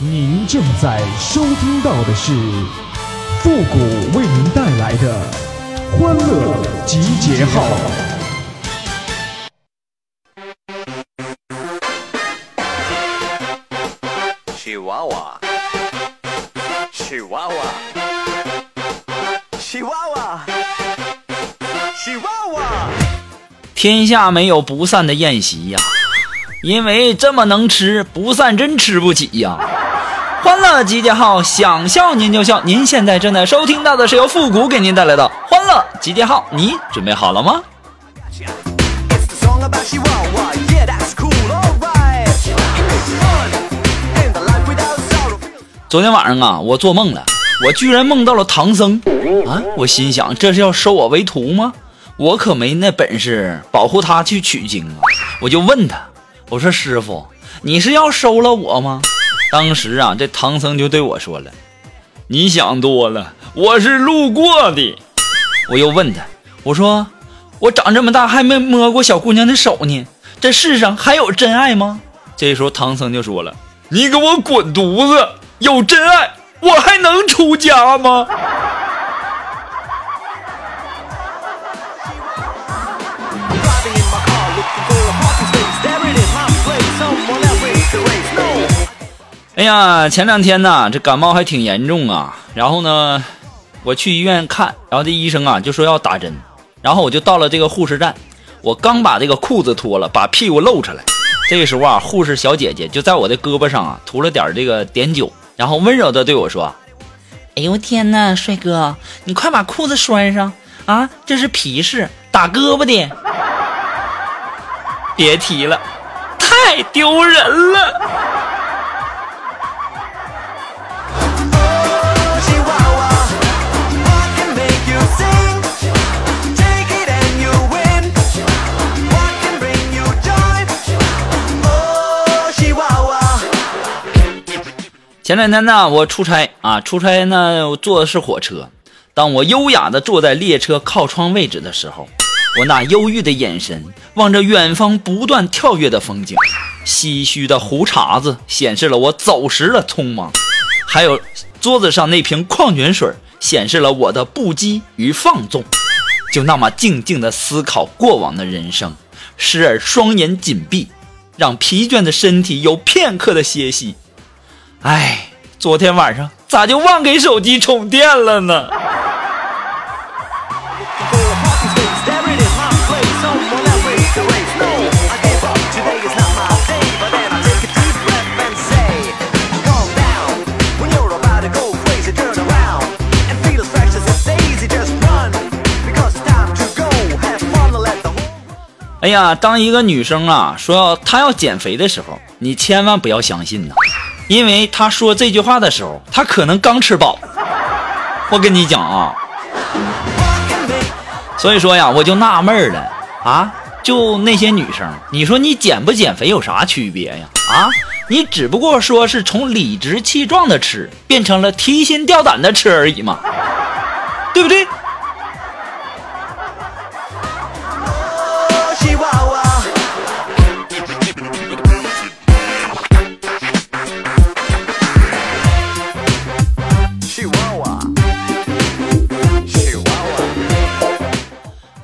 您正在收听到的是复古为您带来的欢乐集结号。吉娃娃，吉娃娃，吉娃娃，吉娃娃。天下没有不散的宴席呀，因为这么能吃，不散真吃不起呀。欢乐集结号，想笑您就笑。您现在正在收听到的是由复古给您带来的欢乐集结号，你准备好了吗？昨天晚上啊，我做梦了，我居然梦到了唐僧啊！我心想，这是要收我为徒吗？我可没那本事保护他去取经啊！我就问他，我说师傅，你是要收了我吗？当时啊，这唐僧就对我说了：“你想多了，我是路过的。”我又问他，我说：“我长这么大还没摸过小姑娘的手呢，这世上还有真爱吗？”这时候唐僧就说了：“你给我滚犊子！有真爱，我还能出家吗？”哎呀，前两天呢，这感冒还挺严重啊。然后呢，我去医院看，然后这医生啊就说要打针，然后我就到了这个护士站，我刚把这个裤子脱了，把屁股露出来，这个时候啊，护士小姐姐就在我的胳膊上啊涂了点这个碘酒，然后温柔的对我说：“哎呦天呐，帅哥，你快把裤子拴上啊，这是皮试，打胳膊的。”别提了，太丢人了。前两天呢，我出差啊，出差呢，我坐的是火车。当我优雅的坐在列车靠窗位置的时候，我那忧郁的眼神望着远方不断跳跃的风景，唏嘘的胡茬子显示了我走时的匆忙，还有桌子上那瓶矿泉水显示了我的不羁与放纵。就那么静静的思考过往的人生，时而双眼紧闭，让疲倦的身体有片刻的歇息。哎，昨天晚上咋就忘给手机充电了呢？哎呀，当一个女生啊说要她要减肥的时候，你千万不要相信呐，因为他说这句话的时候，他可能刚吃饱。我跟你讲啊，所以说呀，我就纳闷了啊，就那些女生，你说你减不减肥有啥区别呀？啊，你只不过说是从理直气壮的吃变成了提心吊胆的吃而已嘛，对不对？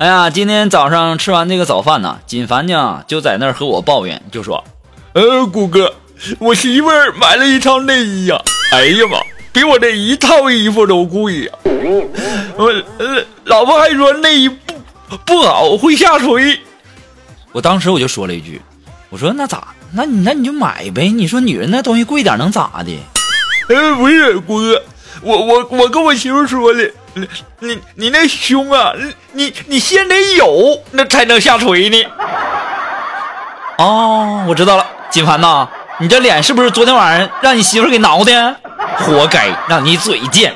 哎呀，今天早上吃完那个早饭呢，锦凡呢就在那儿和我抱怨，就说：“呃，谷哥，我媳妇儿买了一套内衣呀、哎呀妈，比我这一套衣服都贵呀、我呃，老婆还说内衣不不好，会下垂。”我当时我就说了一句：“我说那咋？那你那你就买呗。你说女人那东西贵点能咋的？”呃，不是，谷哥，我我我跟我媳妇说了，你你那胸啊，你你先得有，那才能下垂呢。哦，我知道了，金凡呐，你这脸是不是昨天晚上让你媳妇给挠的？活该，让你嘴贱。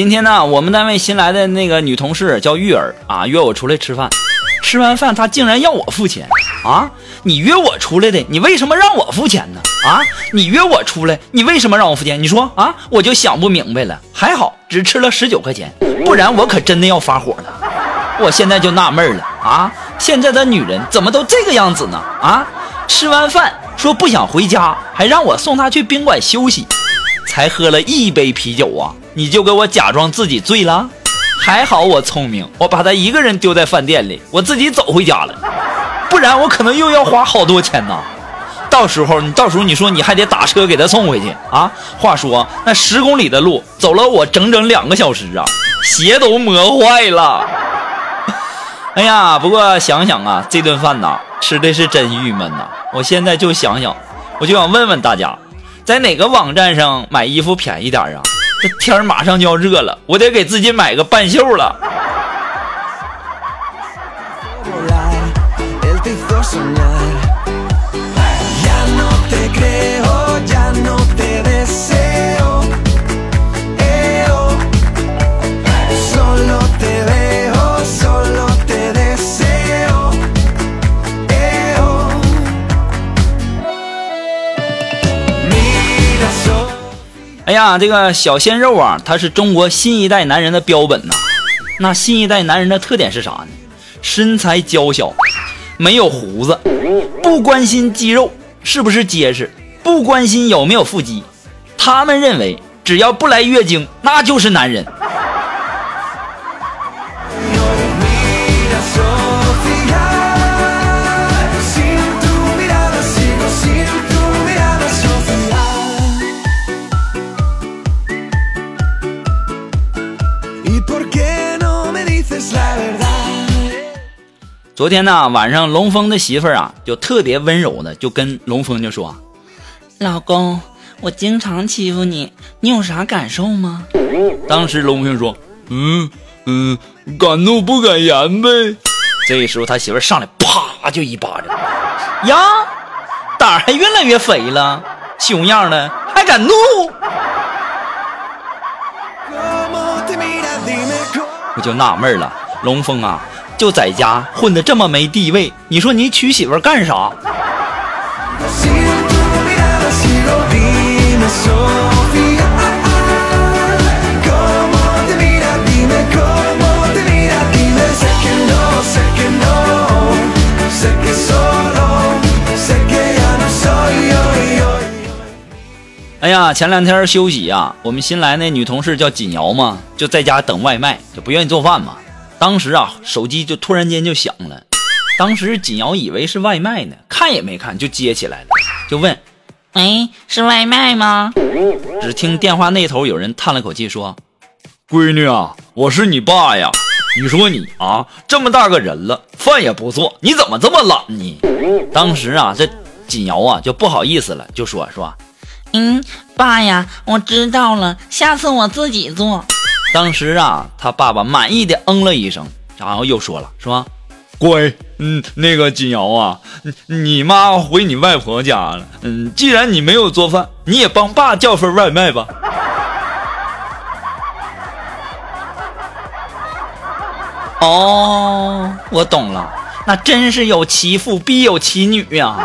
今天呢，我们单位新来的那个女同事叫玉儿啊，约我出来吃饭。吃完饭她竟然要我付钱啊！你约我出来的，你为什么让我付钱呢？啊！你约我出来，你为什么让我付钱？你说啊，我就想不明白了。还好只吃了十九块钱，不然我可真的要发火了。我现在就纳闷了啊，现在的女人怎么都这个样子呢？啊，吃完饭说不想回家，还让我送她去宾馆休息，才喝了一杯啤酒啊，你就给我假装自己醉了？还好我聪明，我把他一个人丢在饭店里，我自己走回家了，不然我可能又要花好多钱呢。到时候你到时候你说你还得打车给他送回去啊？话说那十公里的路走了我整整两个小时啊，鞋都磨坏了。哎呀，不过想想啊，这顿饭呐，吃的是真郁闷呐。我现在就想想，我就想问问大家，在哪个网站上买衣服便宜点啊？这天儿马上就要热了，我得给自己买个半袖了。呀，这个小鲜肉啊，他是中国新一代男人的标本呐。那新一代男人的特点是啥呢？身材娇小，没有胡子，不关心肌肉是不是结实，不关心有没有腹肌。他们认为，只要不来月经，那就是男人。昨天呢，晚上龙峰的媳妇儿啊，就特别温柔的就跟龙峰就说老公，我经常欺负你，你有啥感受吗？：“当时龙峰说，嗯嗯，敢怒不敢言呗。”这时候他媳妇儿上来，啪就一巴掌，呀，胆儿还越来越肥了，熊样的还敢怒.我就纳闷了，龙峰啊，就在家混的这么没地位，你说你娶媳妇干啥？哎呀，前两天休息呀，我们新来那女同事叫锦瑶嘛，就在家等外卖，就不愿意做饭嘛。当时啊，手机就突然间就响了，当时锦瑶以为是外卖呢，看也没看就接起来了，就问，喂，是外卖吗？只听电话那头有人叹了口气说：“闺女啊，我是你爸呀。你说你啊，这么大个人了，饭也不做，你怎么这么懒呢？”当时啊，这锦瑶啊就不好意思了，就说说。嗯，爸呀，我知道了，下次我自己做。当时啊，他爸爸满意的嗯了一声，然后又说了，说：“乖，嗯，那个金瑶啊，你你妈回你外婆家了，嗯，既然你没有做饭，你也帮爸叫份外卖吧。”哦，我懂了，那真是有其父必有其女呀、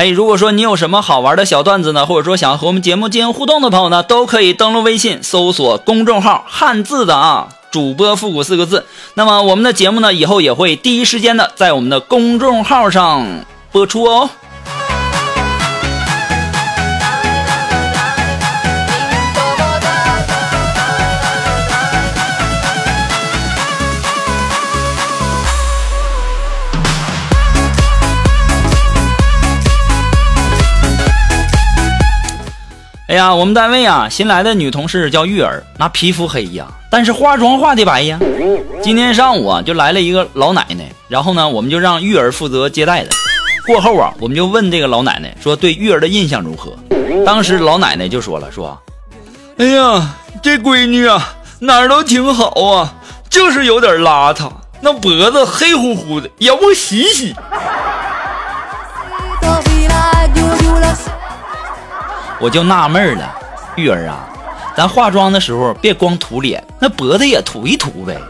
哎，如果说你有什么好玩的小段子呢，或者说想和我们节目进行互动的朋友呢，都可以登录微信搜索公众号“汉字的啊主播复古”四个字。那么我们的节目呢，以后也会第一时间的在我们的公众号上播出哦。呀，我们单位啊，新来的女同事叫玉儿，那皮肤黑呀，但是化妆化的白呀。今天上午啊，就来了一个老奶奶，然后呢，我们就让玉儿负责接待的。过后啊，我们就问这个老奶奶说对玉儿的印象如何。当时老奶奶就说了，说：“哎呀，这闺女啊，哪儿都挺好啊，就是有点邋遢，那脖子黑乎乎的，也不洗洗。我就纳闷了，玉儿啊，咱化妆的时候别光涂脸，那脖子也涂一涂呗。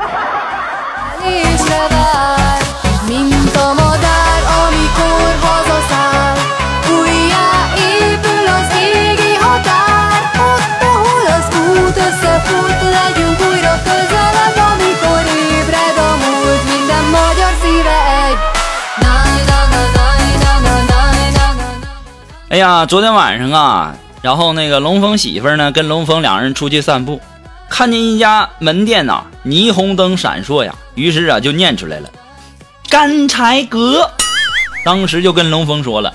哎呀，昨天晚上啊，然后那个龙峰媳妇呢，跟龙峰两人出去散步，看见一家门店呐、霓虹灯闪烁呀，于是啊就念出来了“干柴阁”，当时就跟龙峰说了，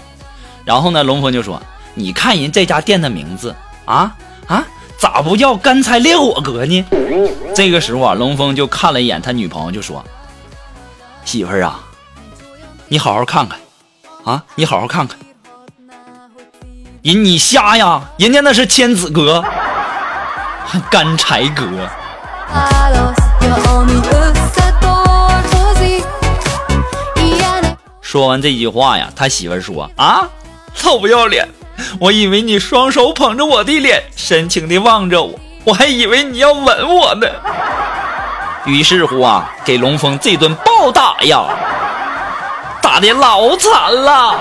然后呢，龙峰就说：“你看人这家店的名字啊啊，咋不叫干柴烈火阁呢？”这个时候啊，龙峰就看了一眼他女朋友，就说：“媳妇儿啊，你好好看看啊，你好好看看。”人你瞎呀？人家那是千子哥，干柴阁。Választja, ami összetartozik. Ilyenek 说完这句话呀，他媳妇儿说：“啊，臭不要脸！我以为你双手捧着我的脸，深情地望着我，我还以为你要吻我呢。”于是乎啊，给龙峰这顿暴打呀，打的老惨了。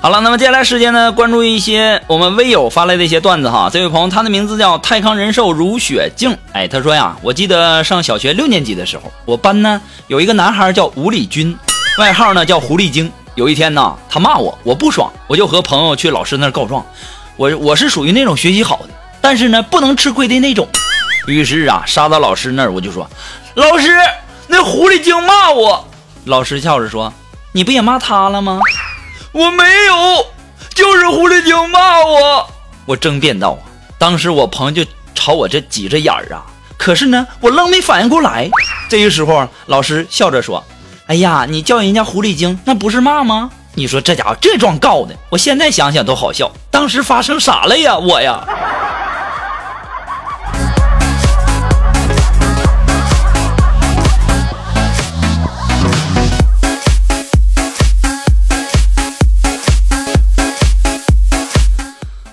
好了，那么接下来时间呢，关注一些我们微友发来的一些段子哈。这位朋友，他的名字叫泰康人寿如雪静，哎，他说呀，我记得上小学六年级的时候，我班呢有一个男孩叫吴礼军，外号呢叫狐狸精。有一天呢，他骂我，我不爽，我就和朋友去老师那儿告状。我我是属于那种学习好的，但是呢不能吃亏的那种。于是啊，杀到老师那儿，我就说，老师，那狐狸精骂我。老师笑着说，你不也骂他了吗？我没有，就是狐狸精骂我。我争辩道，当时我朋友就朝我这挤着眼儿啊，可是呢，我愣没反应过来。这个时候，老师笑着说：“哎呀，你叫人家狐狸精，那不是骂吗？”你说这家伙这状告的，我现在想想都好笑。当时发生啥了呀？我呀。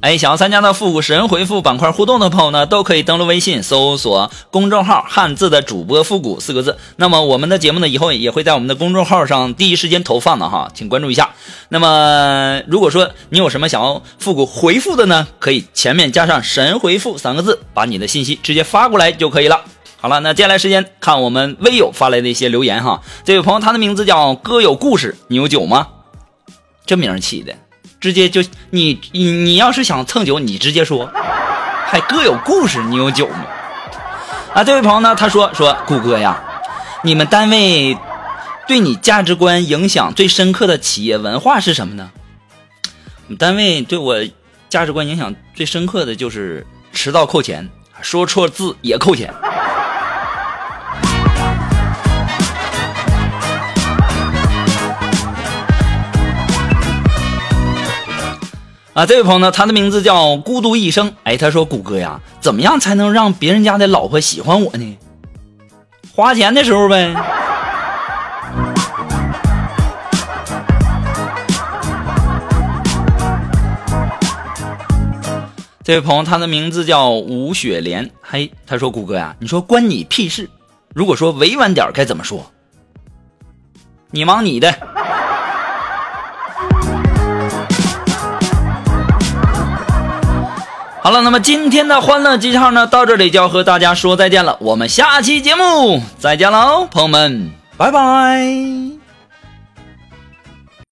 哎，想要参加到复古神回复板块互动的朋友呢，都可以登录微信搜索公众号“汉字的主播复古”四个字。那么我们的节目呢，以后也会在我们的公众号上第一时间投放的哈，请关注一下。那么如果说你有什么想要复古回复的呢，可以前面加上“神回复”三个字，把你的信息直接发过来就可以了。好了，那接下来时间看我们微友发来的一些留言哈。这位朋友他的名字叫哥有故事，你有酒吗？这名起的。直接就你你你要是想蹭酒，你直接说，还各有故事，你有酒吗？啊，这位朋友呢，他说说谷歌呀，你们单位对你价值观影响最深刻的企业文化是什么呢？我们单位对我价值观影响最深刻的就是迟到扣钱，说错字也扣钱。啊，这位朋友呢，他的名字叫孤独一生。哎，他说：“谷歌呀，怎么样才能让别人家的老婆喜欢我呢？花钱的时候呗。”这位朋友，他的名字叫吴雪莲。嘿，他说：“谷歌呀，你说关你屁事？如果说委婉点该怎么说？你忙你的。”好了，那么今天的欢乐记号呢，到这里就要和大家说再见了。我们下期节目再见喽，朋友们，拜拜。